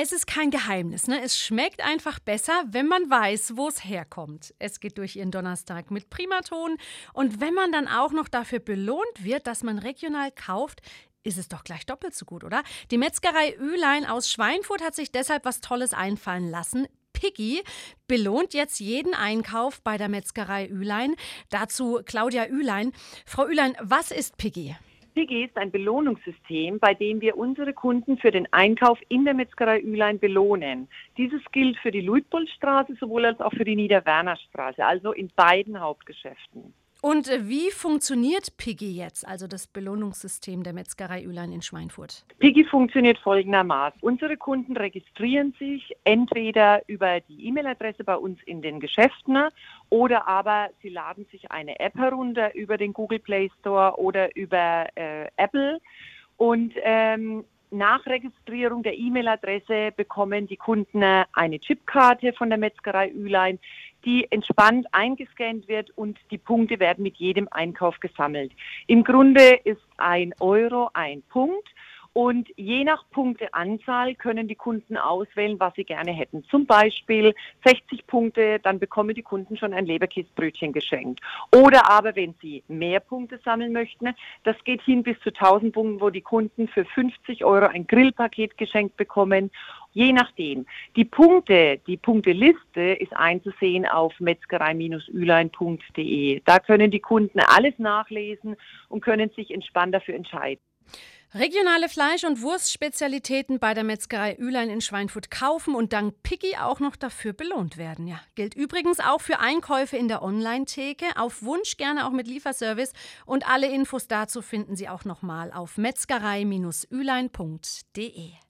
Es ist kein Geheimnis, ne? Es schmeckt einfach besser, wenn man weiß, wo es herkommt. Es geht durch ihren Donnerstag mit Primaton. Und wenn man dann auch noch dafür belohnt wird, dass man regional kauft, ist es doch gleich doppelt so gut, oder? Die Metzgerei Ülein aus Schweinfurt hat sich deshalb was Tolles einfallen lassen. Piggy belohnt jetzt jeden Einkauf bei der Metzgerei Ülein. Dazu Claudia Ülein. Frau Ülein, was ist Piggy? Piggy ist ein Belohnungssystem, bei dem wir unsere Kunden für den Einkauf in der Metzgerei Ülein belohnen. Dieses gilt für die Luitpoldstraße sowohl als auch für die Niederwernerstraße, also in beiden Hauptgeschäften. Und äh, wie funktioniert Piggy jetzt, also das Belohnungssystem der Metzgerei Ülein in Schweinfurt? Piggy funktioniert folgendermaßen. Unsere Kunden registrieren sich entweder über die E-Mail-Adresse bei uns in den Geschäften oder aber sie laden sich eine App herunter über den Google Play Store oder über äh, Apple und ähm, nach Registrierung der E-Mail-Adresse bekommen die Kunden eine Chipkarte von der Metzgerei Ülein, die entspannt eingescannt wird und die Punkte werden mit jedem Einkauf gesammelt. Im Grunde ist ein Euro ein Punkt und je nach Punkteanzahl können die Kunden auswählen, was sie gerne hätten. Zum Beispiel 60 Punkte, dann bekommen die Kunden schon ein Leberkäsebrötchen geschenkt. Oder aber, wenn sie mehr Punkte sammeln möchten, das geht hin bis zu 1000 Punkten, wo die Kunden für 50 Euro ein Grillpaket geschenkt bekommen. Je nachdem. Die Punkte, die Punkteliste ist einzusehen auf metzgerei-ülein.de. Da können die Kunden alles nachlesen und können sich entspannt dafür entscheiden. Regionale Fleisch- und Wurstspezialitäten bei der Metzgerei Ülein in Schweinfurt kaufen und dank Picky auch noch dafür belohnt werden. Ja, gilt übrigens auch für Einkäufe in der Online-Theke. Auf Wunsch gerne auch mit Lieferservice. Und alle Infos dazu finden Sie auch nochmal auf metzgerei-ülein.de.